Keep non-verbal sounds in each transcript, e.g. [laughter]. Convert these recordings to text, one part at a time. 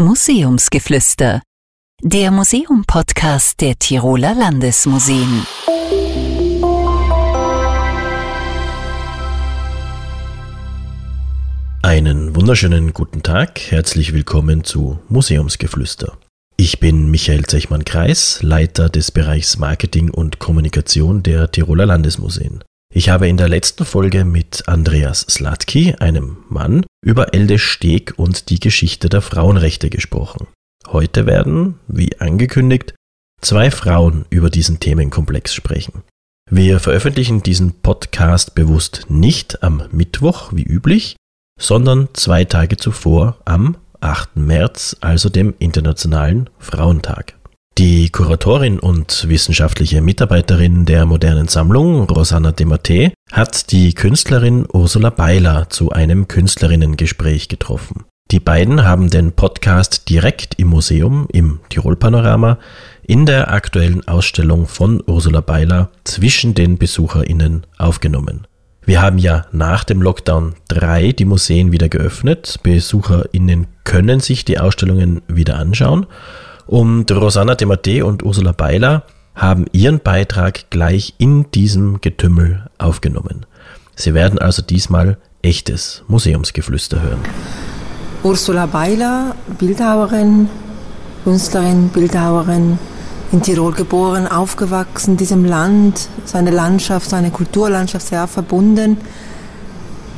Museumsgeflüster, der Museum-Podcast der Tiroler Landesmuseen. Einen wunderschönen guten Tag, herzlich willkommen zu Museumsgeflüster. Ich bin Michael Zechmann-Kreis, Leiter des Bereichs Marketing und Kommunikation der Tiroler Landesmuseen. Ich habe in der letzten Folge mit Andreas Slatki, einem Mann, über Elde Steg und die Geschichte der Frauenrechte gesprochen. Heute werden, wie angekündigt, zwei Frauen über diesen Themenkomplex sprechen. Wir veröffentlichen diesen Podcast bewusst nicht am Mittwoch wie üblich, sondern zwei Tage zuvor am 8. März, also dem Internationalen Frauentag. Die Kuratorin und wissenschaftliche Mitarbeiterin der modernen Sammlung, Rosanna Demate, hat die Künstlerin Ursula Beiler zu einem Künstlerinnengespräch getroffen. Die beiden haben den Podcast direkt im Museum, im Tirol Panorama, in der aktuellen Ausstellung von Ursula Beiler zwischen den BesucherInnen aufgenommen. Wir haben ja nach dem Lockdown 3 die Museen wieder geöffnet. BesucherInnen können sich die Ausstellungen wieder anschauen und Rosanna Demate und Ursula Beiler haben ihren Beitrag gleich in diesem Getümmel aufgenommen. Sie werden also diesmal echtes Museumsgeflüster hören. Ursula Beiler, Bildhauerin, Künstlerin, Bildhauerin, in Tirol geboren, aufgewachsen, diesem Land, seine Landschaft, seine Kulturlandschaft sehr verbunden.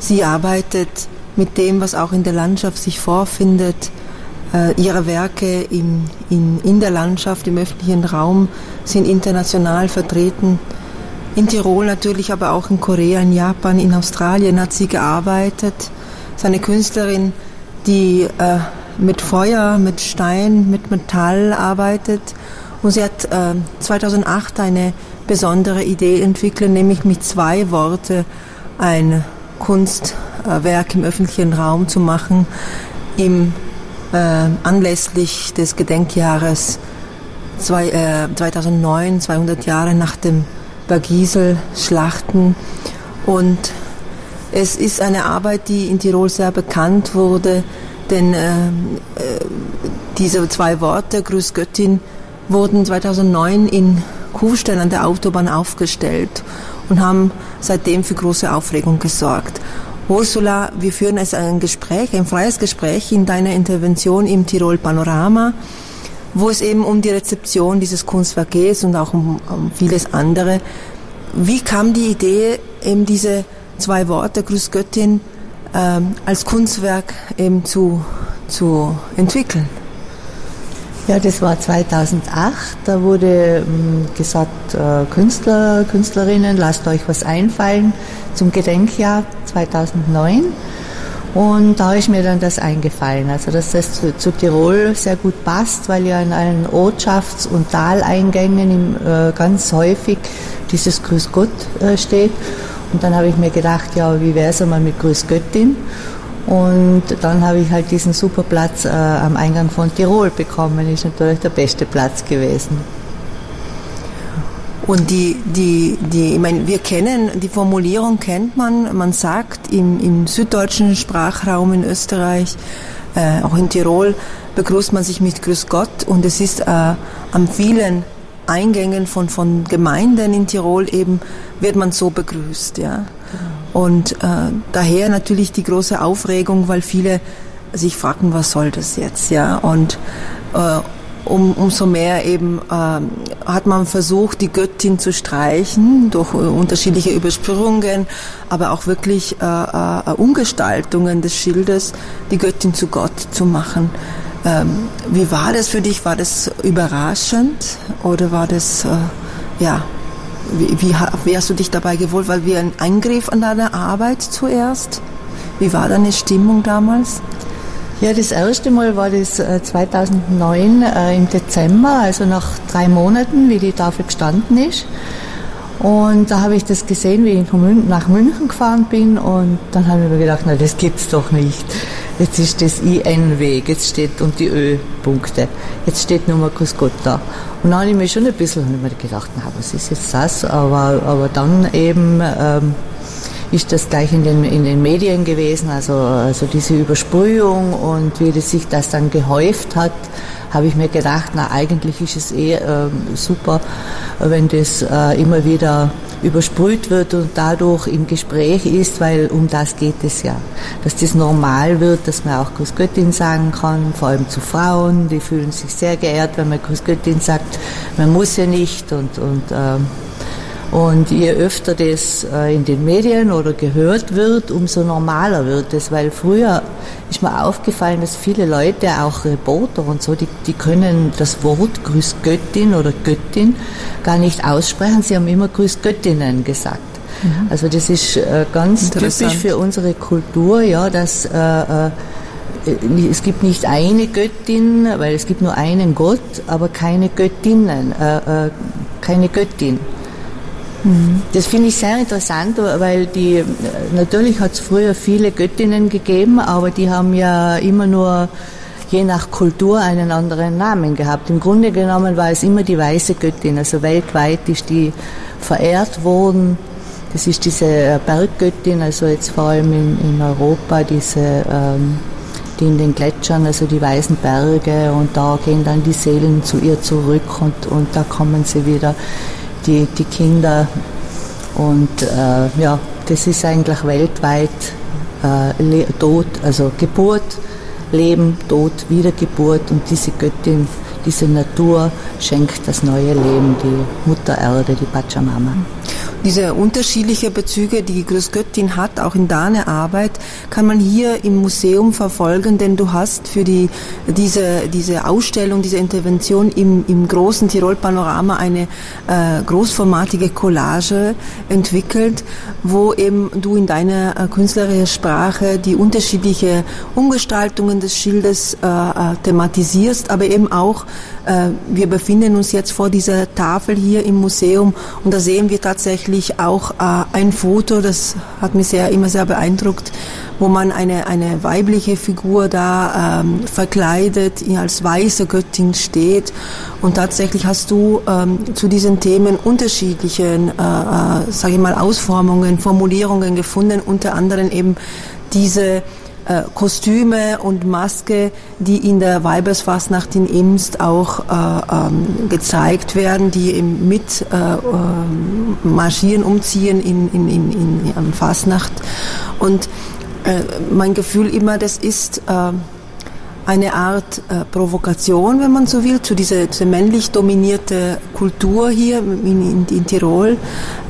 Sie arbeitet mit dem, was auch in der Landschaft sich vorfindet, ihre Werke in, in, in der Landschaft, im öffentlichen Raum sind international vertreten. In Tirol natürlich, aber auch in Korea, in Japan, in Australien hat sie gearbeitet. Seine Künstlerin, die äh, mit Feuer, mit Stein, mit Metall arbeitet. Und sie hat äh, 2008 eine besondere Idee entwickelt, nämlich mit zwei Worten ein Kunstwerk im öffentlichen Raum zu machen, im äh, anlässlich des Gedenkjahres zwei, äh, 2009, 200 Jahre nach dem Bergisel-Schlachten. Und es ist eine Arbeit, die in Tirol sehr bekannt wurde, denn äh, äh diese zwei Worte, Grüß Göttin, wurden 2009 in Kufstein an der Autobahn aufgestellt und haben seitdem für große Aufregung gesorgt. Ursula, wir führen jetzt ein Gespräch, ein freies Gespräch in deiner Intervention im Tirol Panorama, wo es eben um die Rezeption dieses Kunstwerks geht und auch um, um vieles andere. Wie kam die Idee, eben diese zwei Worte, Grüß Göttin, ähm, als Kunstwerk eben zu, zu entwickeln? Ja, das war 2008. Da wurde ähm, gesagt, äh, Künstler, Künstlerinnen, lasst euch was einfallen zum Gedenkjahr 2009. Und da ist mir dann das eingefallen, also dass das zu, zu Tirol sehr gut passt, weil ja in allen Ortschafts- und Taleingängen im, äh, ganz häufig dieses Grüß Gott äh, steht. Und dann habe ich mir gedacht, ja, wie wäre es einmal mit Grüß Göttin? Und dann habe ich halt diesen super Platz äh, am Eingang von Tirol bekommen. Ist natürlich der beste Platz gewesen. Und die, die, die, ich meine, wir kennen, die Formulierung kennt man, man sagt im, im süddeutschen Sprachraum in Österreich, äh, auch in Tirol, begrüßt man sich mit Grüß Gott und es ist äh, an vielen Eingängen von, von Gemeinden in Tirol eben, wird man so begrüßt, ja. Und äh, daher natürlich die große Aufregung, weil viele sich fragen, was soll das jetzt, ja. Und äh, um, umso mehr eben äh, hat man versucht, die Göttin zu streichen durch äh, unterschiedliche Übersprühungen, aber auch wirklich äh, äh, Umgestaltungen des Schildes, die Göttin zu Gott zu machen. Ähm, wie war das für dich? War das überraschend oder war das, äh, ja, wie, wie, hast du dich dabei gewohnt? Weil wir ein Eingriff an deine Arbeit zuerst? Wie war deine Stimmung damals? Ja, das erste Mal war das 2009 äh, äh, im Dezember, also nach drei Monaten, wie die Tafel gestanden ist. Und da habe ich das gesehen, wie ich nach München gefahren bin und dann habe ich mir gedacht, na das gibt's doch nicht. Jetzt ist das IN-Weg, jetzt steht und die Ö-Punkte. Jetzt steht nur Markus Gott da. Und dann habe ich mir schon ein bisschen mir gedacht, na, was ist jetzt das? Aber, aber dann eben ähm, ist das gleich in den, in den Medien gewesen, also, also diese Übersprühung und wie das sich das dann gehäuft hat, habe ich mir gedacht, na eigentlich ist es eh äh, super, wenn das äh, immer wieder übersprüht wird und dadurch im Gespräch ist, weil um das geht es ja. Dass das normal wird, dass man auch Grüß Göttin sagen kann, vor allem zu Frauen, die fühlen sich sehr geehrt, wenn man Grüß Göttin sagt. Man muss ja nicht und, und ähm, und je öfter das äh, in den Medien oder gehört wird, umso normaler wird es, weil früher ist mir aufgefallen, dass viele Leute, auch Reporter und so, die, die können das Wort Grüß Göttin oder Göttin gar nicht aussprechen. Sie haben immer Grüß Göttinnen gesagt. Mhm. Also das ist äh, ganz typisch für unsere Kultur, ja, dass äh, es gibt nicht eine Göttin, weil es gibt nur einen Gott, aber keine Göttinnen, äh, keine Göttin. Das finde ich sehr interessant, weil die, natürlich hat es früher viele Göttinnen gegeben, aber die haben ja immer nur je nach Kultur einen anderen Namen gehabt. Im Grunde genommen war es immer die weiße Göttin, also weltweit ist die verehrt worden. Das ist diese Berggöttin, also jetzt vor allem in, in Europa, diese, ähm, die in den Gletschern, also die weißen Berge und da gehen dann die Seelen zu ihr zurück und, und da kommen sie wieder die, die Kinder. Und äh, ja, das ist eigentlich weltweit äh, Tod, also Geburt, Leben, Tod, Wiedergeburt und diese Göttin, diese Natur schenkt das neue Leben, die Mutter Erde, die Pachamama diese unterschiedliche Bezüge, die Großgöttin hat, auch in deiner Arbeit, kann man hier im Museum verfolgen, denn du hast für die, diese, diese Ausstellung, diese Intervention im, im großen Tirol-Panorama eine äh, großformatige Collage entwickelt, wo eben du in deiner äh, künstlerischen Sprache die unterschiedlichen Umgestaltungen des Schildes äh, äh, thematisierst, aber eben auch, wir befinden uns jetzt vor dieser Tafel hier im Museum und da sehen wir tatsächlich auch äh, ein Foto, das hat mich sehr, immer sehr beeindruckt, wo man eine, eine weibliche Figur da ähm, verkleidet als weiße Göttin steht. Und tatsächlich hast du ähm, zu diesen Themen unterschiedliche, äh, äh, sage ich mal, Ausformungen, Formulierungen gefunden, unter anderem eben diese äh, Kostüme und Maske, die in der Weibersfastnacht in Imst auch äh, ähm, gezeigt werden, die mit äh, äh, marschieren, umziehen in, in, in, in, in Fastnacht. Und äh, mein Gefühl immer, das ist äh, eine Art äh, Provokation, wenn man so will, zu dieser, dieser männlich dominierte Kultur hier in, in, in Tirol.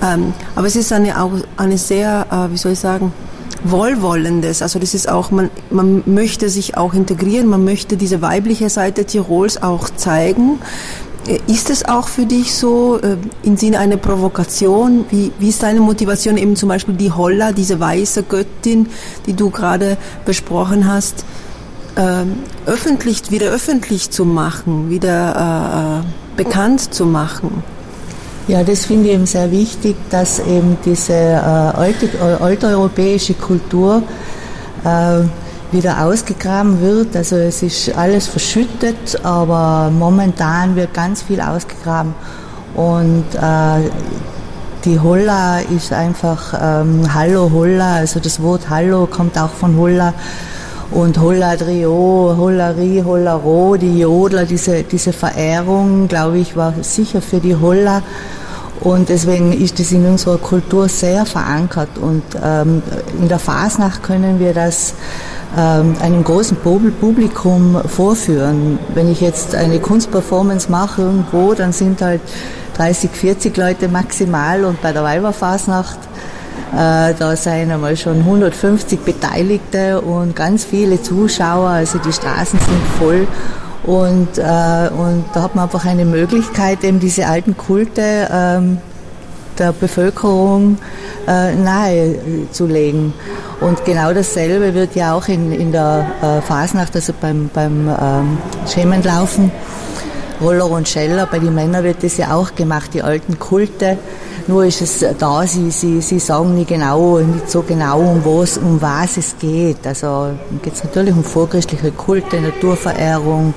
Ähm, aber es ist eine, auch eine sehr, äh, wie soll ich sagen, Wohlwollendes. Also das ist auch, man, man möchte sich auch integrieren, man möchte diese weibliche Seite Tirols auch zeigen. Äh, ist es auch für dich so äh, im Sinne einer Provokation? Wie, wie ist deine Motivation eben zum Beispiel die Holla, diese weiße Göttin, die du gerade besprochen hast, äh, öffentlich, wieder öffentlich zu machen, wieder äh, äh bekannt zu machen? Ja, das finde ich eben sehr wichtig, dass eben diese äh, alte, äh, alteuropäische Kultur äh, wieder ausgegraben wird. Also es ist alles verschüttet, aber momentan wird ganz viel ausgegraben. Und äh, die Holla ist einfach ähm, Hallo Holla, also das Wort Hallo kommt auch von Holla und Holladrio, Hollari, Hollaro, die Jodler, diese, diese Verehrung, glaube ich, war sicher für die Holla. Und deswegen ist das in unserer Kultur sehr verankert. Und ähm, in der Fasnacht können wir das ähm, einem großen Publikum vorführen. Wenn ich jetzt eine Kunstperformance mache irgendwo, dann sind halt 30, 40 Leute maximal und bei der Weiberfasnacht da sind einmal schon 150 Beteiligte und ganz viele Zuschauer, also die Straßen sind voll. Und, äh, und da hat man einfach eine Möglichkeit, eben diese alten Kulte ähm, der Bevölkerung äh, nahezulegen. Und genau dasselbe wird ja auch in, in der äh, Fasnacht, also beim, beim ähm, Schemenlaufen, Roller und Scheller, bei den Männern wird das ja auch gemacht, die alten Kulte nur ist es da, sie, sie, sie sagen nicht genau, nicht so genau, um was, um was es geht. Also geht es natürlich um vorchristliche Kulte, Naturverehrung.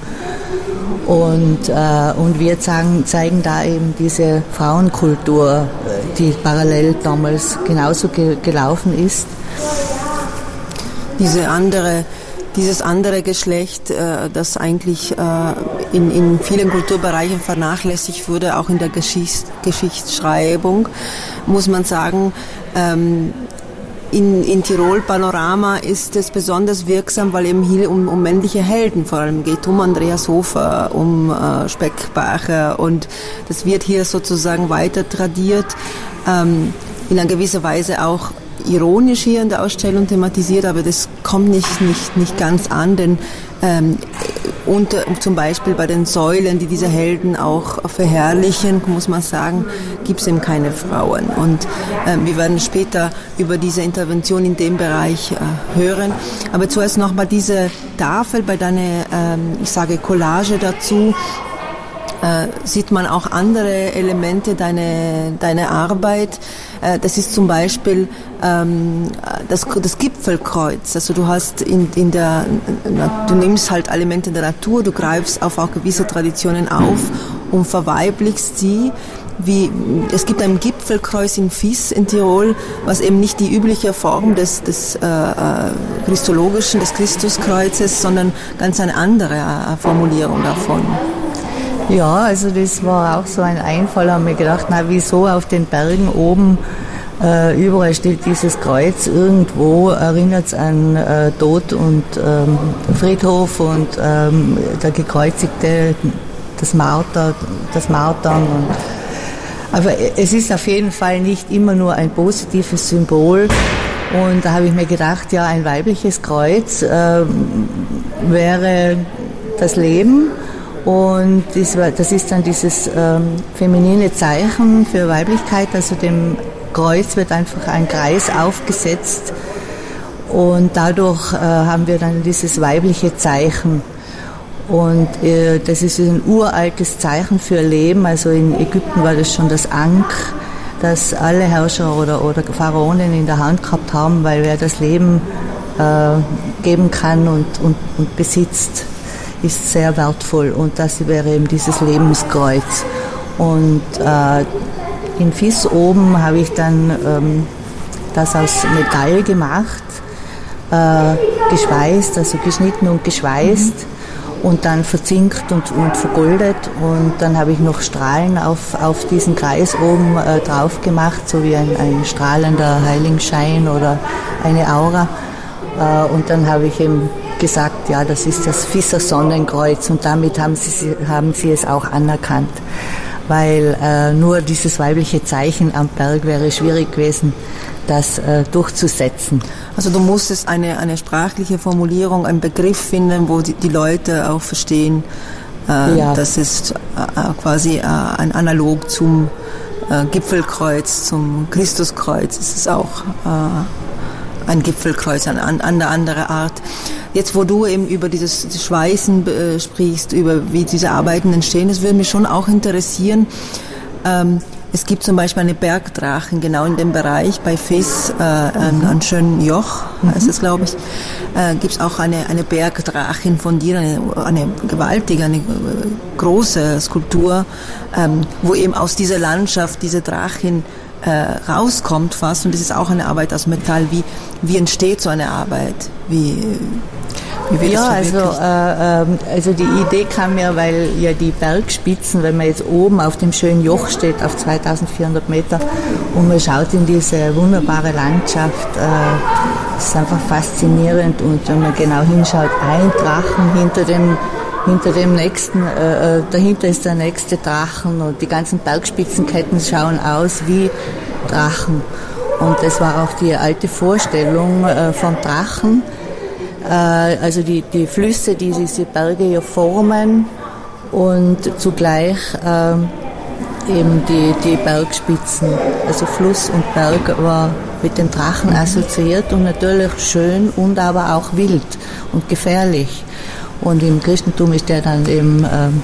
Und, äh, und wir zeigen, zeigen da eben diese Frauenkultur, die parallel damals genauso ge gelaufen ist. Diese andere dieses andere Geschlecht, äh, das eigentlich äh, in, in vielen Kulturbereichen vernachlässigt wurde, auch in der Geschichts Geschichtsschreibung, muss man sagen, ähm, in, in Tirol Panorama ist es besonders wirksam, weil eben hier um, um männliche Helden vor allem geht, um Andreas Hofer, um äh, Speckbacher und das wird hier sozusagen weiter tradiert, ähm, in einer gewisser Weise auch ironisch hier in der Ausstellung thematisiert, aber das kommt nicht, nicht, nicht ganz an, denn ähm, unter, zum Beispiel bei den Säulen, die diese Helden auch verherrlichen, muss man sagen, gibt es eben keine Frauen. Und äh, wir werden später über diese Intervention in dem Bereich äh, hören. Aber zuerst nochmal diese Tafel bei deiner, ähm, ich sage Collage dazu äh, sieht man auch andere Elemente deiner deine Arbeit. Äh, das ist zum Beispiel ähm, das, das Gipfelkreuz. Also du hast in, in der, du nimmst halt Elemente der Natur, du greifst auf auch gewisse Traditionen auf und verweiblichst sie wie es gibt ein Gipfelkreuz in Fies in Tirol, was eben nicht die übliche Form des, des äh, äh christologischen, des Christuskreuzes, sondern ganz eine andere äh, Formulierung davon. Ja, also das war auch so ein Einfall, haben wir gedacht, na wieso auf den Bergen oben äh, überall steht dieses Kreuz, irgendwo erinnert es an äh, Tod und ähm, Friedhof und ähm, der Gekreuzigte, das Marter, das Martern und aber es ist auf jeden Fall nicht immer nur ein positives Symbol. Und da habe ich mir gedacht, ja, ein weibliches Kreuz äh, wäre das Leben und das ist dann dieses ähm, feminine Zeichen für Weiblichkeit, also dem Kreuz wird einfach ein Kreis aufgesetzt und dadurch äh, haben wir dann dieses weibliche Zeichen. Und äh, das ist ein uraltes Zeichen für Leben. Also in Ägypten war das schon das Ankh, das alle Herrscher oder, oder Pharaonen in der Hand gehabt haben, weil wer das Leben äh, geben kann und, und, und besitzt, ist sehr wertvoll und das wäre eben dieses Lebenskreuz. Und äh, in Fiss oben habe ich dann ähm, das aus Metall gemacht, äh, geschweißt, also geschnitten und geschweißt mhm. und dann verzinkt und, und vergoldet und dann habe ich noch Strahlen auf, auf diesen Kreis oben äh, drauf gemacht, so wie ein, ein strahlender Heiligenschein oder eine Aura. Äh, und dann habe ich eben gesagt, ja, das ist das Fisser Sonnenkreuz und damit haben sie, haben sie es auch anerkannt, weil äh, nur dieses weibliche Zeichen am Berg wäre schwierig gewesen, das äh, durchzusetzen. Also du musstest eine, eine sprachliche Formulierung, einen Begriff finden, wo die, die Leute auch verstehen, äh, ja. das ist äh, quasi äh, ein Analog zum äh, Gipfelkreuz, zum Christuskreuz. Es ist auch ein Gipfelkreuz, an, an eine andere Art. Jetzt, wo du eben über dieses Schweißen äh, sprichst, über wie diese Arbeiten entstehen, das würde mich schon auch interessieren. Ähm, es gibt zum Beispiel eine Bergdrachen, genau in dem Bereich bei Fes, äh, an, an schönen Joch, heißt es, glaube ich, äh, gibt es auch eine, eine Bergdrachin von dir, eine, eine gewaltige, eine äh, große Skulptur, ähm, wo eben aus dieser Landschaft diese Drachin äh, rauskommt fast. Und das ist auch eine Arbeit aus Metall. Wie, wie entsteht so eine Arbeit? Wie, wie wird ja, also, äh, ähm, also die Idee kam mir, weil ja die Bergspitzen, wenn man jetzt oben auf dem schönen Joch steht, auf 2400 Meter, und man schaut in diese wunderbare Landschaft, äh, ist einfach faszinierend. Und wenn man genau hinschaut, ein Drachen hinter dem hinter dem nächsten, äh, äh, dahinter ist der nächste Drachen und die ganzen Bergspitzenketten schauen aus wie Drachen. Und das war auch die alte Vorstellung äh, vom Drachen. Äh, also die, die Flüsse, die diese Berge hier formen und zugleich äh, eben die, die Bergspitzen. Also Fluss und Berg war mit den Drachen assoziiert und natürlich schön und aber auch wild und gefährlich. Und im Christentum ist der dann eben ähm,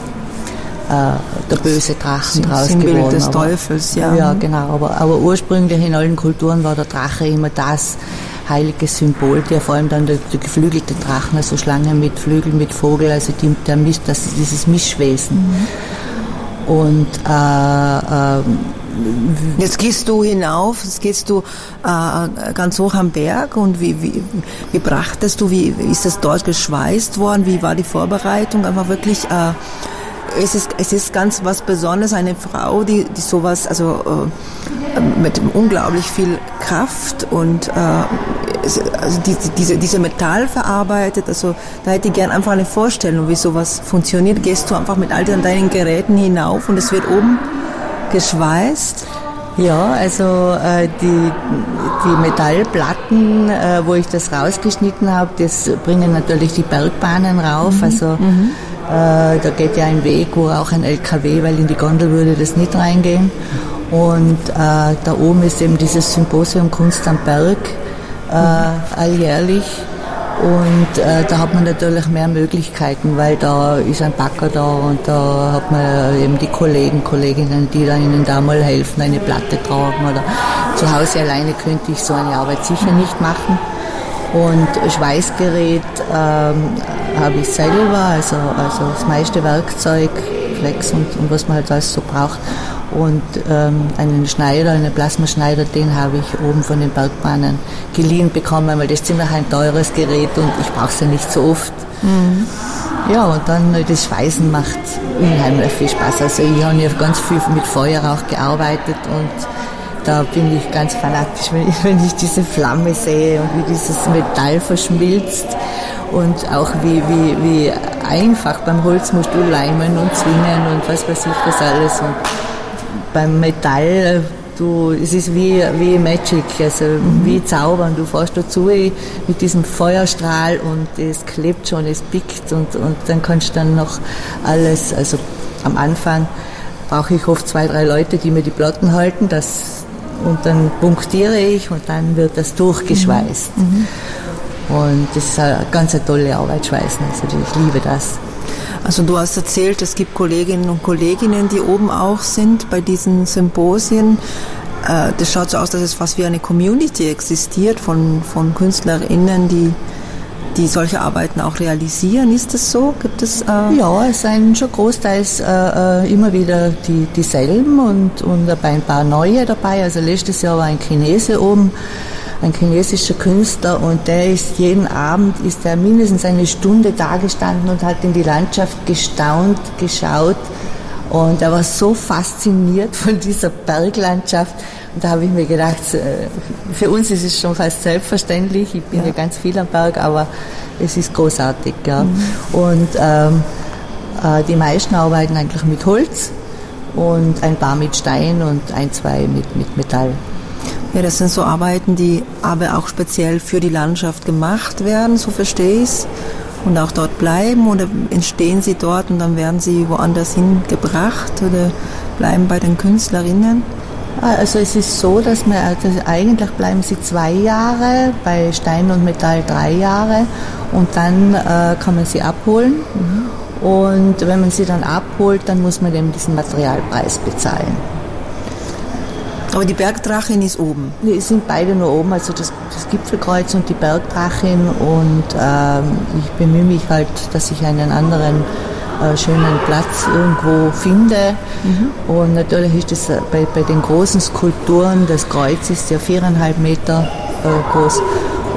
äh, der böse Drachen draus Sinnbild geworden. des Teufels, ja. Ja, genau. Aber, aber ursprünglich in allen Kulturen war der Drache immer das heilige Symbol, der vor allem dann der, der geflügelte Drachen, also Schlange mit Flügeln, mit Vogel, also die, der Misch, das dieses Mischwesen. Mhm. Und äh, äh, Jetzt gehst du hinauf, jetzt gehst du äh, ganz hoch am Berg und wie, wie, wie brachtest du, wie, ist das dort geschweißt worden, wie war die Vorbereitung? Einfach wirklich, äh, es, ist, es ist ganz was Besonderes, eine Frau, die, die sowas, also äh, mit unglaublich viel Kraft und äh, also die, diese, diese Metall verarbeitet, also da hätte ich gern einfach eine Vorstellung, wie sowas funktioniert. Gehst du einfach mit all deinen Geräten hinauf und es wird oben geschweißt? Ja, also äh, die, die Metallplatten, äh, wo ich das rausgeschnitten habe, das bringen natürlich die Bergbahnen rauf. Mhm. Also mhm. Äh, da geht ja ein Weg, wo auch ein LKW, weil in die Gondel würde das nicht reingehen. Und äh, da oben ist eben dieses Symposium Kunst am Berg äh, alljährlich. Und äh, da hat man natürlich mehr Möglichkeiten, weil da ist ein Backer da und da hat man eben die Kollegen, Kolleginnen, die dann ihnen da mal helfen, eine Platte tragen oder zu Hause alleine könnte ich so eine Arbeit sicher nicht machen. Und Schweißgerät ähm, habe ich selber, also, also das meiste Werkzeug, Flex und, und was man halt alles so braucht. Und ähm, einen Schneider, einen Plasmaschneider, den habe ich oben von den Bergbahnen geliehen bekommen, weil das ist ziemlich ein teures Gerät und ich brauche es ja nicht so oft. Mhm. Ja, und dann äh, das Schweißen macht unheimlich viel Spaß. Also ich habe ja ganz viel mit Feuerrauch gearbeitet und da bin ich ganz fanatisch, wenn ich, [laughs] wenn ich diese Flamme sehe und wie dieses Metall verschmilzt und auch wie, wie, wie einfach beim Holz musst du leimen und zwingen und was weiß ich was alles. Und beim Metall, du, es ist wie, wie Magic, also mhm. wie Zaubern. Du fährst dazu mit diesem Feuerstrahl und es klebt schon, es pickt und, und dann kannst du dann noch alles, also am Anfang brauche ich oft zwei, drei Leute, die mir die Platten halten, das, und dann punktiere ich und dann wird das durchgeschweißt. Mhm. mhm. Und das ist eine ganz eine tolle Arbeit, Schweißen. Also ich liebe das. Also du hast erzählt, es gibt Kolleginnen und Kolleginnen, die oben auch sind bei diesen Symposien. Äh, das schaut so aus, dass es fast wie eine Community existiert von, von KünstlerInnen, die, die solche Arbeiten auch realisieren. Ist das so? Gibt es? Äh ja, es sind schon großteils äh, äh, immer wieder die, dieselben und, und ein paar neue dabei. Also letztes Jahr war ein Chinese oben ein chinesischer Künstler und der ist jeden Abend ist er mindestens eine Stunde da gestanden und hat in die Landschaft gestaunt, geschaut und er war so fasziniert von dieser Berglandschaft und da habe ich mir gedacht, äh, für uns ist es schon fast selbstverständlich, ich bin ja, ja ganz viel am Berg, aber es ist großartig. Ja. Mhm. Und ähm, äh, die meisten arbeiten eigentlich mit Holz und ein paar mit Stein und ein, zwei mit, mit Metall. Ja, das sind so Arbeiten, die aber auch speziell für die Landschaft gemacht werden, so verstehe ich es. Und auch dort bleiben oder entstehen sie dort und dann werden sie woanders hingebracht oder bleiben bei den Künstlerinnen? Also es ist so, dass man also eigentlich bleiben sie zwei Jahre, bei Stein und Metall drei Jahre und dann äh, kann man sie abholen. Mhm. Und wenn man sie dann abholt, dann muss man eben diesen Materialpreis bezahlen. Aber die Bergdrachin ist oben? Die sind beide nur oben, also das, das Gipfelkreuz und die Bergdrachin. Und ähm, ich bemühe mich halt, dass ich einen anderen äh, schönen Platz irgendwo finde. Mhm. Und natürlich ist das äh, bei, bei den großen Skulpturen, das Kreuz ist ja viereinhalb Meter äh, groß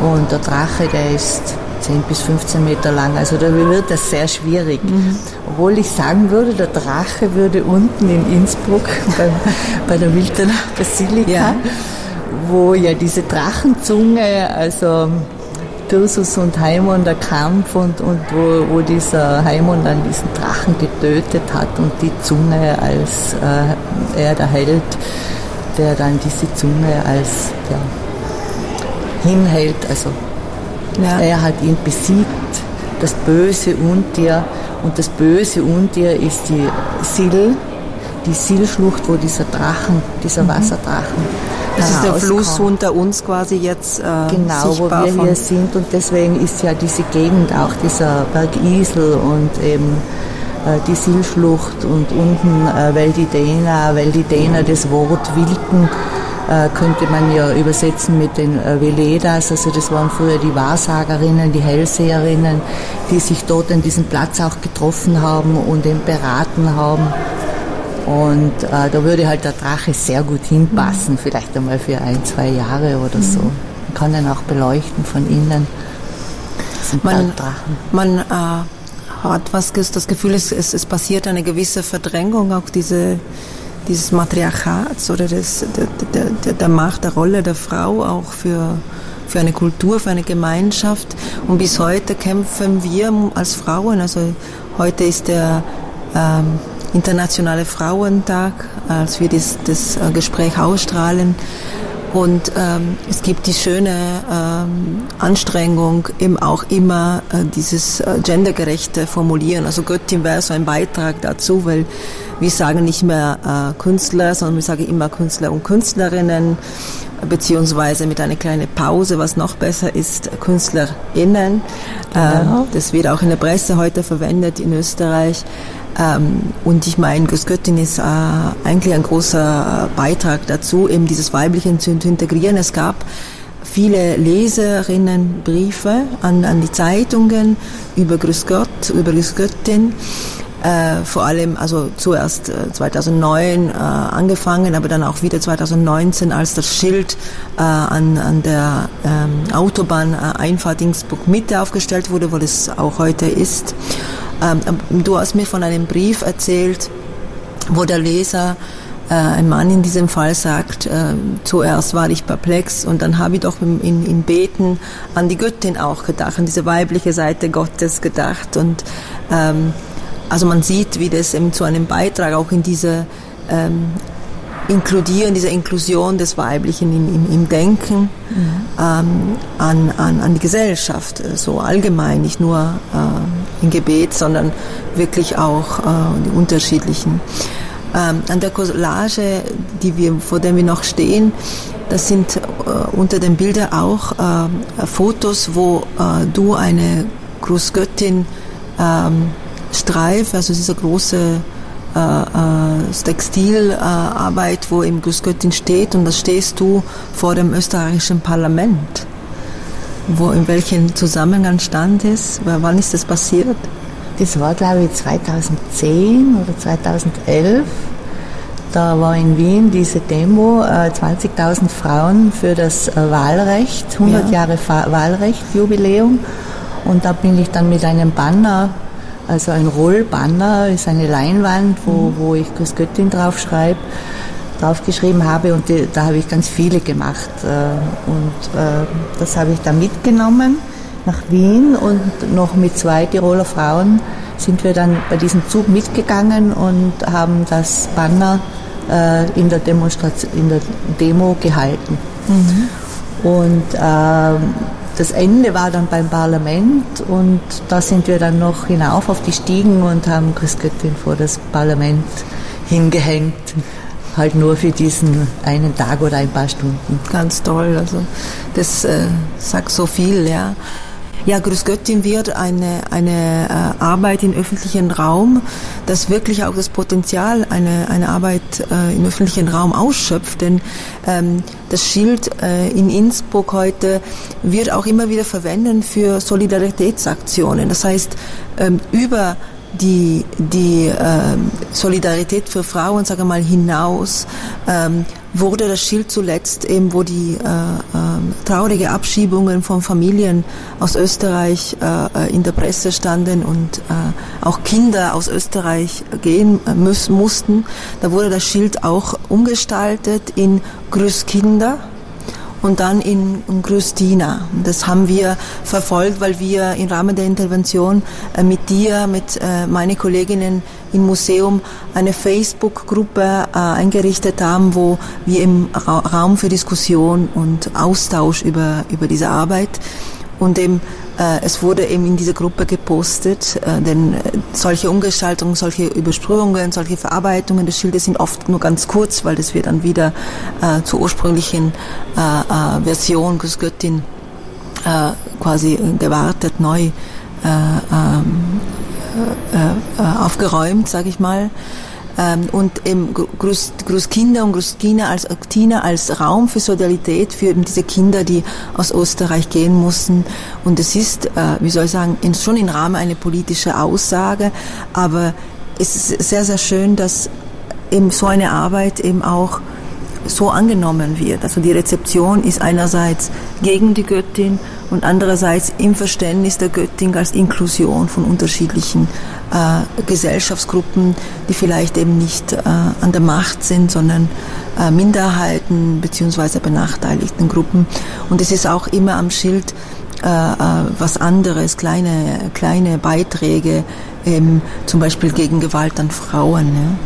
und der Drache, der ist 10 bis 15 Meter lang. Also da wird das sehr schwierig. Mhm. Obwohl ich sagen würde, der Drache würde unten in Innsbruck [laughs] bei, bei der Wildener Basilika, ja. wo ja diese Drachenzunge, also Thyrsus und Haimon der Kampf und, und wo, wo dieser Haimon dann diesen Drachen getötet hat und die Zunge als äh, er der Held, der dann diese Zunge als ja, hinhält, also ja. Er hat ihn besiegt, das böse Untier. Und das böse Untier ist die Sil, die Silschlucht, wo dieser Drachen, dieser mhm. Wasserdrachen. Das ist der Fluss unter uns quasi jetzt. Äh, genau, wo wir hier sind. Und deswegen ist ja diese Gegend auch dieser Berg Isel und eben äh, die Silschlucht und unten äh, Veldidena, Veldidena, das Wort Wilken könnte man ja übersetzen mit den äh, Veledas, also das waren früher die Wahrsagerinnen, die Hellseherinnen, die sich dort an diesem Platz auch getroffen haben und eben beraten haben. Und äh, da würde halt der Drache sehr gut hinpassen, vielleicht einmal für ein, zwei Jahre oder so. Man kann ihn auch beleuchten von innen. Man, Drachen. man äh, hat was, das Gefühl, es, es, es passiert eine gewisse Verdrängung, auch diese, dieses Matriarchats oder des, der, der, der Macht, der Rolle der Frau auch für, für eine Kultur, für eine Gemeinschaft. Und bis heute kämpfen wir als Frauen. Also heute ist der ähm, Internationale Frauentag, als wir das, das äh, Gespräch ausstrahlen. Und ähm, es gibt die schöne ähm, Anstrengung, eben auch immer äh, dieses äh, gendergerechte Formulieren. Also Göttin wäre so ein Beitrag dazu, weil wir sagen nicht mehr äh, Künstler, sondern wir sagen immer Künstler und Künstlerinnen, beziehungsweise mit einer kleinen Pause, was noch besser ist, KünstlerInnen. Genau. Äh, das wird auch in der Presse heute verwendet in Österreich. Ähm, und ich meine, Göttin ist äh, eigentlich ein großer Beitrag dazu, eben dieses Weibliche zu, zu integrieren. Es gab viele Leserinnenbriefe an, an die Zeitungen über Grüß Gott, über Grüß Göttin. Äh, vor allem, also zuerst äh, 2009 äh, angefangen, aber dann auch wieder 2019, als das Schild äh, an, an der ähm, Autobahn äh, Innsbruck Mitte aufgestellt wurde, wo das auch heute ist. Ähm, du hast mir von einem Brief erzählt, wo der Leser äh, ein Mann in diesem Fall sagt, äh, zuerst war ich perplex und dann habe ich doch im, in, im Beten an die Göttin auch gedacht, an diese weibliche Seite Gottes gedacht und ähm, also man sieht, wie das eben zu einem Beitrag auch in diese ähm, Inkludieren, diese Inklusion des Weiblichen im, im, im Denken ähm, an, an, an die Gesellschaft, äh, so allgemein, nicht nur äh, im Gebet, sondern wirklich auch äh, die unterschiedlichen. Ähm, an der Collage, die wir, vor der wir noch stehen, das sind äh, unter den Bildern auch äh, Fotos, wo äh, du eine Großgöttin ähm, Streif, also diese große äh, äh, Textilarbeit, wo im Großgöttin steht und da stehst du vor dem österreichischen Parlament. Wo, in welchem Zusammenhang stand es? Wann ist das passiert? Das war, glaube ich, 2010 oder 2011. Da war in Wien diese Demo, äh, 20.000 Frauen für das äh, Wahlrecht, 100 Ja. Jahre Wahlrecht, Jubiläum. Und da bin ich dann mit einem Banner, also ein Rollbanner, ist eine Leinwand, wo, wo ich Grüß Göttin draufschreibe, draufgeschrieben habe und die, da habe ich ganz viele gemacht. Äh, und äh, das habe ich da mitgenommen nach Wien und noch mit zwei Tiroler Frauen sind wir dann bei diesem Zug mitgegangen und haben das Banner äh, in, der Demonstration, in der Demo gehalten. Und ähm, das Ende war dann beim Parlament und da sind wir dann noch hinauf auf die Stiegen und haben Christgöttin vor das Parlament hingehängt. Halt nur für diesen einen Tag oder ein paar Stunden. Ganz toll, also das äh, sagt so viel, ja. Ja, Grüß Göttin wird eine, eine äh, Arbeit im öffentlichen Raum, das wirklich auch das Potenzial eine, eine Arbeit äh, im öffentlichen Raum ausschöpft. Denn ähm, das Schild äh, in Innsbruck heute wird auch immer wieder verwendet für Solidaritätsaktionen. Das heißt, ähm, über die, die ähm, Solidarität für Frauen, sage mal, hinaus ähm, wurde das Schild zuletzt eben, wo die äh, ähm, traurige Abschiebungen von Familien aus Österreich äh, in der Presse standen und äh, auch Kinder aus Österreich gehen äh, müssen, mussten. Da wurde das Schild auch umgestaltet in Grüß Kinder und dann in, in Grüstina. Das haben wir verfolgt, weil wir im Rahmen der Intervention äh, mit dir, mit äh, meinen Kolleginnen im Museum eine Facebook-Gruppe äh, eingerichtet haben, wo wir im Ra Raum für Diskussion und Austausch über, über diese Arbeit und eben es wurde eben in diese Gruppe gepostet, äh, denn äh, solche Umgestaltungen, solche Übersprühungen, solche Verarbeitungen des Schildes sind oft nur ganz kurz, weil das wird dann wieder äh, zur ursprünglichen äh, äh, Version Grüß Göttin äh, quasi gewartet, neu äh, ähm, äh, äh, aufgeräumt, sage ich mal. Ähm, und eben Groß, Großkinder und Großkinder als Tina als Raum für Solidarität für eben diese Kinder, die aus Österreich gehen mussten. Und es ist, äh, wie soll ich sagen, schon im Rahmen eine politische Aussage, aber es ist sehr, sehr schön, dass eben so eine Arbeit eben auch so angenommen wird. Also die Rezeption ist einerseits gegen die Göttin und andererseits im Verständnis der Göttin als Inklusion von unterschiedlichen äh, Gesellschaftsgruppen, die vielleicht eben nicht äh, an der Macht sind, sondern äh, Minderheiten beziehungsweise benachteiligten Gruppen. Und es ist auch immer am Schild äh, äh, was anderes, kleine, kleine Beiträge, ähm, zum Beispiel gegen Gewalt an Frauen.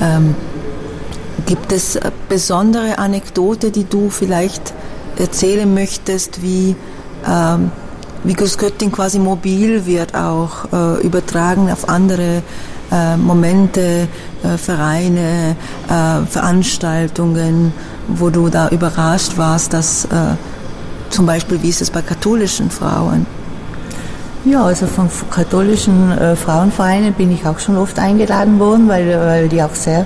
Ähm, Gibt es besondere Anekdote, die du vielleicht erzählen möchtest, wie, ähm, wie Großgöttin quasi mobil wird, auch äh, übertragen auf andere äh, Momente, äh, Vereine, äh, Veranstaltungen, wo du da überrascht warst, dass äh, zum Beispiel, wie ist es bei katholischen Frauen? Ja, also von katholischen äh, Frauenvereinen bin ich auch schon oft eingeladen worden, weil, weil die auch sehr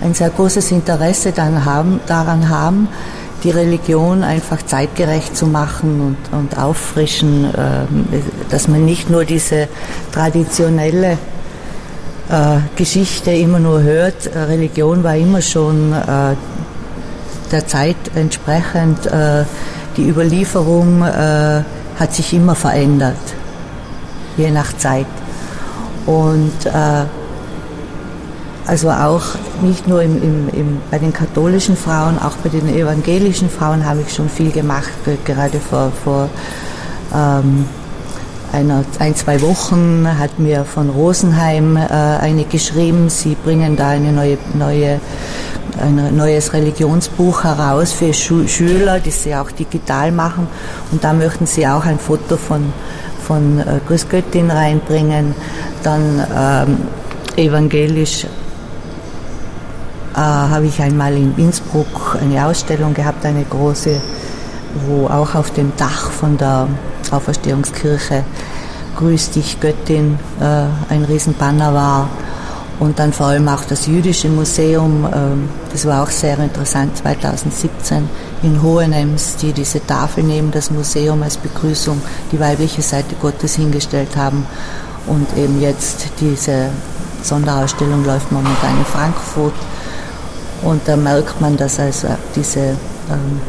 ein sehr großes Interesse haben, daran haben, die Religion einfach zeitgerecht zu machen und, und auffrischen, äh, dass man nicht nur diese traditionelle äh, Geschichte immer nur hört. Religion war immer schon äh, der Zeit entsprechend. Äh, die Überlieferung äh, hat sich immer verändert, je nach Zeit. Und äh, also auch nicht nur im, im, im, bei den katholischen Frauen, auch bei den evangelischen Frauen habe ich schon viel gemacht. Gerade vor, vor ähm, einer, ein, zwei Wochen hat mir von Rosenheim äh, eine geschrieben, sie bringen da eine neue, neue, ein neues Religionsbuch heraus für Schu Schüler, das sie auch digital machen. Und da möchten sie auch ein Foto von, von äh, Grüßgöttin reinbringen. Dann ähm, evangelisch habe ich einmal in Innsbruck eine Ausstellung gehabt, eine große, wo auch auf dem Dach von der Auferstehungskirche Grüß dich Göttin äh, ein Riesenbanner war. Und dann vor allem auch das Jüdische Museum, äh, das war auch sehr interessant, 2017 in Hohenems, die diese Tafel neben das Museum als Begrüßung die weibliche Seite Gottes hingestellt haben. Und eben jetzt diese Sonderausstellung läuft momentan in Frankfurt und da merkt man, dass also diese ähm,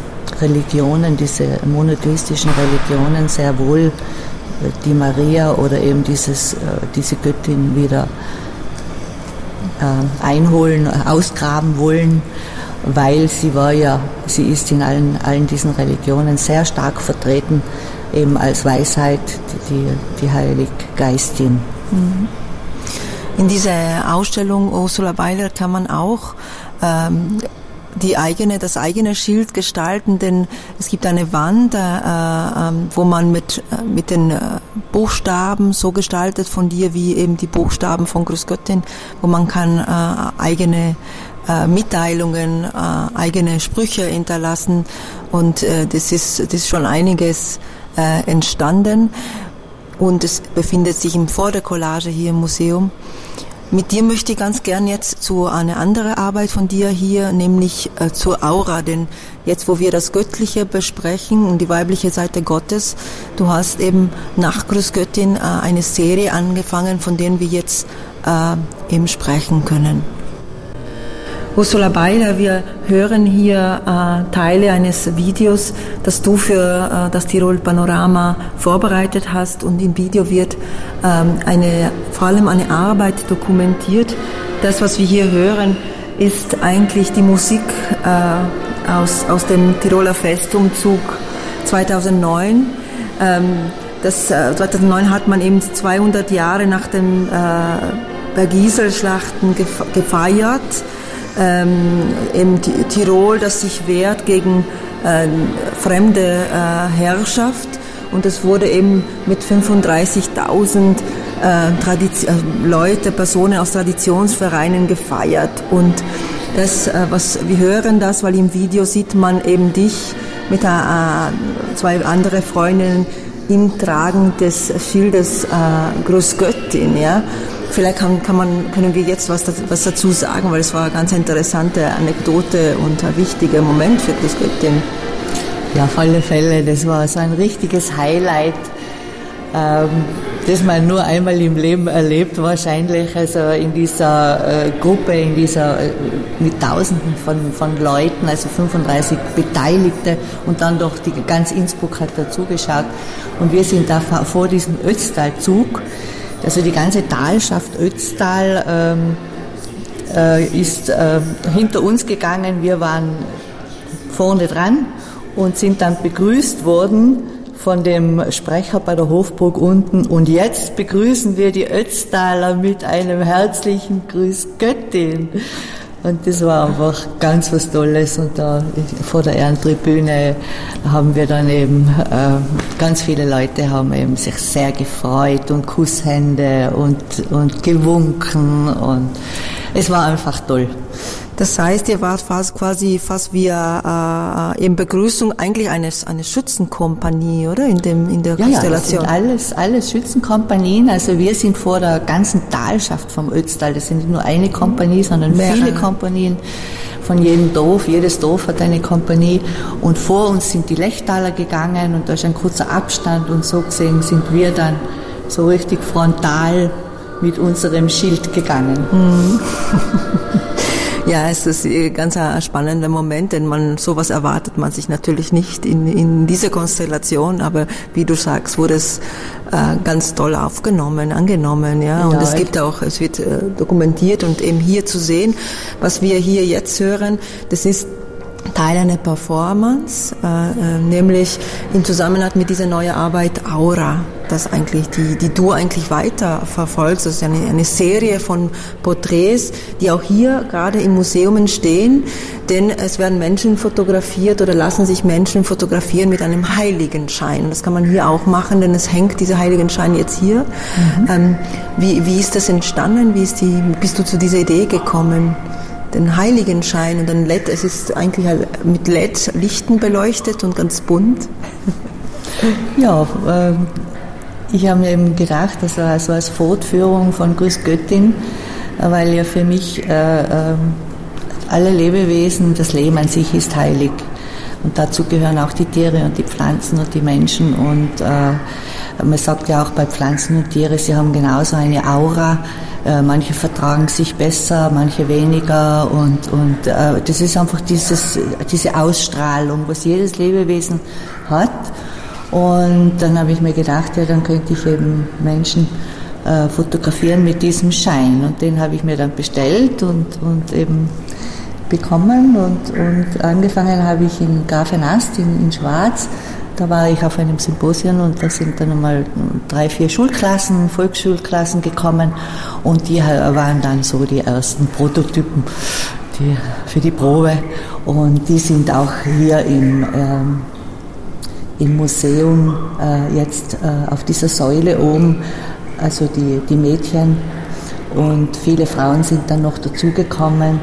Religionen, diese monotheistischen Religionen sehr wohl äh, die Maria oder eben dieses, äh, diese Göttin wieder äh, einholen, ausgraben wollen, weil sie war ja, sie ist in allen, allen diesen Religionen sehr stark vertreten, eben als Weisheit, die, die Heiliggeistin. Mhm. In dieser Ausstellung Ursula Weiler kann man auch ähm, die eigene, das eigene Schild gestalten, denn es gibt eine Wand, äh, äh, wo man mit, äh, mit den äh, Buchstaben so gestaltet von dir wie eben die Buchstaben von Großgöttin, wo man kann äh, eigene äh, Mitteilungen, eigene Sprüche hinterlassen und das ist das ist schon einiges entstanden und es befindet sich im Vordercollage hier im Museum. Mit dir möchte ich ganz gern jetzt zu einer anderen Arbeit von dir hier, nämlich äh, zur Aura, denn jetzt, wo wir das Göttliche besprechen und die weibliche Seite Gottes, du hast eben nach Großgöttin äh, eine Serie angefangen, von denen wir jetzt äh, eben sprechen können. Ursula Beiler, wir hören hier äh, Teile eines Videos, das du für äh, das Tirol Panorama vorbereitet hast und im Video wird ähm, eine, vor allem eine Arbeit dokumentiert. Das, was wir hier hören, ist eigentlich die Musik äh, aus, aus dem Tiroler Festumzug 2009. Ähm, das, 2009 äh, hat man eben 200 Jahre nach den äh, Bergiselschlachten gefeiert ähm, in Tirol, das sich wehrt gegen äh, fremde äh, Herrschaft. Und es wurde eben mit 35.000 äh, äh, Leute, Personen aus Traditionsvereinen gefeiert. Und das, äh, was wir hören das, weil im Video sieht man eben dich mit äh, zwei anderen Freundinnen im Tragen des Schildes äh, Großgöttin, ja. Vielleicht kann, kann man, können wir jetzt was, was dazu sagen, weil es war eine ganz interessante Anekdote und ein wichtiger Moment für das Göttin. Ja, auf alle Fälle. Das war so ein richtiges Highlight. ähm, das man nur einmal im Leben erlebt wahrscheinlich, also in dieser äh, Gruppe, in dieser äh, mit Tausenden von, von Leuten, also 35 Beteiligte und dann doch die ganz Innsbruck hat dazugeschaut und wir sind da vor diesem Ötztalzug, also die ganze Talschaft Ötztal ähm, äh, ist äh, hinter uns gegangen, wir waren vorne dran und sind dann begrüßt worden von dem Sprecher bei der Hofburg unten. Und jetzt begrüßen wir die Ötztaler mit einem herzlichen Grüß Göttin. Und das war einfach ganz was Tolles. Und da vor der Ehrentribüne haben wir dann eben, äh, ganz viele Leute haben eben sich sehr gefreut und Kusshände und, und gewunken. Und es war einfach toll. Das heißt, ihr wart fast quasi fast wie äh, in Begrüßung eigentlich eines eine Schützenkompanie, oder in dem in der ja, Konstellation. Ja, alles alles Schützenkompanien. Also wir sind vor der ganzen Talschaft vom Ötztal. Das sind nicht nur eine Kompanie, sondern Mehrere. viele Kompanien von jedem Dorf. Jedes Dorf hat eine Kompanie. Und vor uns sind die Lechtaler gegangen und da ist ein kurzer Abstand und so gesehen sind wir dann so richtig frontal mit unserem Schild gegangen. Mhm. [laughs] Ja, es ist ein ganz spannender Moment, denn man sowas erwartet man sich natürlich nicht in, in dieser Konstellation, aber wie du sagst, wurde es äh, ganz toll aufgenommen, angenommen, ja. Und ja, es gibt auch, es wird äh, dokumentiert und eben hier zu sehen, was wir hier jetzt hören, das ist Teil einer Performance, äh, äh, nämlich im Zusammenhang mit dieser neuen Arbeit Aura, das eigentlich die, die du eigentlich weiter verfolgst. Das ist eine, eine Serie von Porträts, die auch hier gerade im Museum entstehen, denn es werden Menschen fotografiert oder lassen sich Menschen fotografieren mit einem Heiligenschein. Das kann man hier auch machen, denn es hängt dieser Heiligenschein jetzt hier. Mhm. Ähm, wie, wie ist das entstanden? Wie ist die, bist du zu dieser Idee gekommen? Den Heiligenschein und ein LED. Es ist eigentlich halt mit LED-Lichten beleuchtet und ganz bunt. [laughs] Ja, äh, ich habe mir eben gedacht, also, also als Fortführung von Grüß Göttin, äh, weil ja für mich äh, äh, alle Lebewesen, das Leben an sich ist heilig. Und dazu gehören auch die Tiere und die Pflanzen und die Menschen. Und äh, man sagt ja auch bei Pflanzen und Tiere, sie haben genauso eine Aura äh, manche vertragen sich besser, manche weniger und, und äh, das ist einfach dieses, diese Ausstrahlung, was jedes Lebewesen hat. Und dann habe ich mir gedacht, ja, dann könnte ich eben Menschen äh, fotografieren mit diesem Schein. Und den habe ich mir dann bestellt und, und eben bekommen. Und, und angefangen habe ich in Grafenast in, in Schwarz da war ich auf einem Symposium und da sind dann einmal drei, vier Schulklassen, Volksschulklassen gekommen und die waren dann so die ersten Prototypen die, für die Probe. Und die sind auch hier im, ähm, im Museum äh, jetzt äh, auf dieser Säule oben, also die, die Mädchen. Und viele Frauen sind dann noch dazugekommen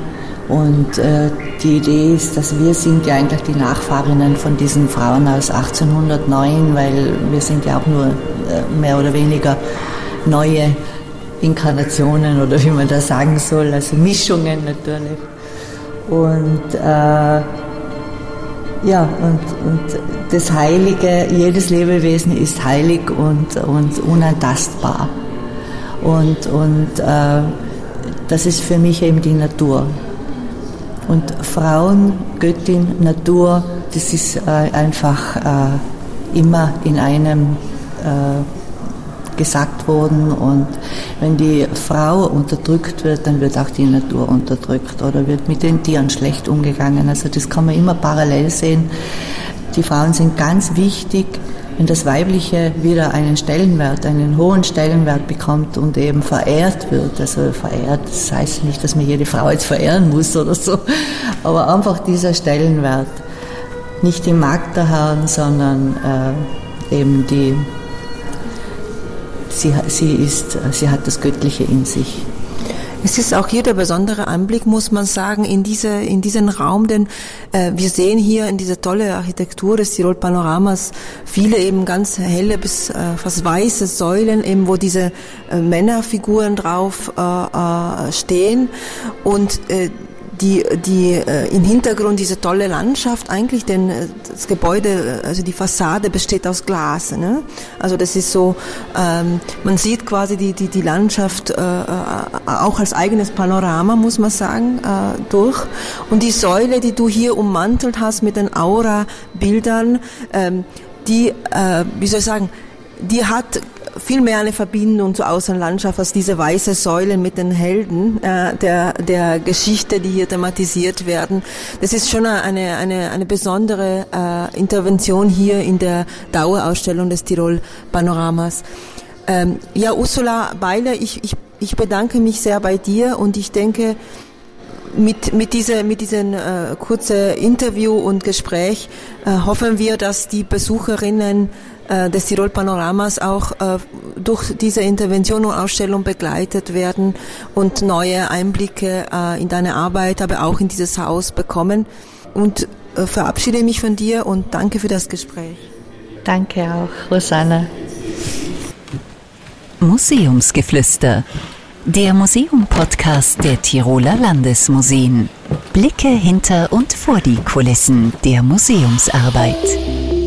und äh, die Idee ist, dass wir sind ja eigentlich die Nachfahrinnen von diesen Frauen aus 1809, weil wir sind ja auch nur äh, mehr oder weniger neue Inkarnationen oder wie man das sagen soll, also Mischungen natürlich. Und äh, ja, und, und das Heilige, jedes Lebewesen ist heilig und, und unantastbar. Und, und äh, das ist für mich eben die Natur. Und Frauen, Göttin, Natur, das ist äh, einfach äh, immer in einem äh, gesagt worden. Und wenn die Frau unterdrückt wird, dann wird auch die Natur unterdrückt oder wird mit den Tieren schlecht umgegangen. Also das kann man immer parallel sehen. Die Frauen sind ganz wichtig wenn das Weibliche wieder einen Stellenwert, einen hohen Stellenwert bekommt und eben verehrt wird. Also verehrt, das heißt nicht, dass man jede Frau jetzt verehren muss oder so, aber einfach dieser Stellenwert. Nicht die Magd der Herren, sondern äh, eben die, sie, sie, ist, sie hat das Göttliche in sich. Es ist auch hier der besondere Anblick, muss man sagen, in diese in diesen Raum, denn äh, wir sehen hier in dieser tolle Architektur des Tirol Panoramas viele eben ganz helle bis äh, fast weiße Säulen, eben wo diese äh, Männerfiguren drauf äh, äh, stehen. Und äh, die, die äh, im Hintergrund diese tolle Landschaft eigentlich, denn äh, das Gebäude, also die Fassade besteht aus Glas. Ne? Also das ist so, ähm, man sieht quasi die, die, die Landschaft äh, äh auch als eigenes Panorama, muss man sagen, äh, durch. Und die Säule, die du hier ummantelt hast mit den Aura-Bildern, ähm, die, äh, wie soll ich sagen, die hat viel mehr eine Verbindung zur Außenlandschaft als diese weiße Säulen mit den Helden äh, der, der Geschichte, die hier thematisiert werden. Das ist schon eine, eine, eine besondere äh, Intervention hier in der Dauerausstellung des Tirol Panoramas. Ähm, ja, Ursula Beiler, ich, ich, ich bedanke mich sehr bei dir und ich denke, mit, mit, dieser, mit diesem äh, kurzen Interview und Gespräch äh, hoffen wir, dass die Besucherinnen des Tirol Panoramas auch äh, durch diese Intervention und Ausstellung begleitet werden und neue Einblicke äh, in deine Arbeit, aber auch in dieses Haus bekommen. Und verabschiede mich von dir und danke für das Gespräch. Danke auch, Rosanna. Museumsgeflüster. Der Museum-Podcast der Tiroler Landesmuseen. Blicke hinter und vor die Kulissen der Museumsarbeit.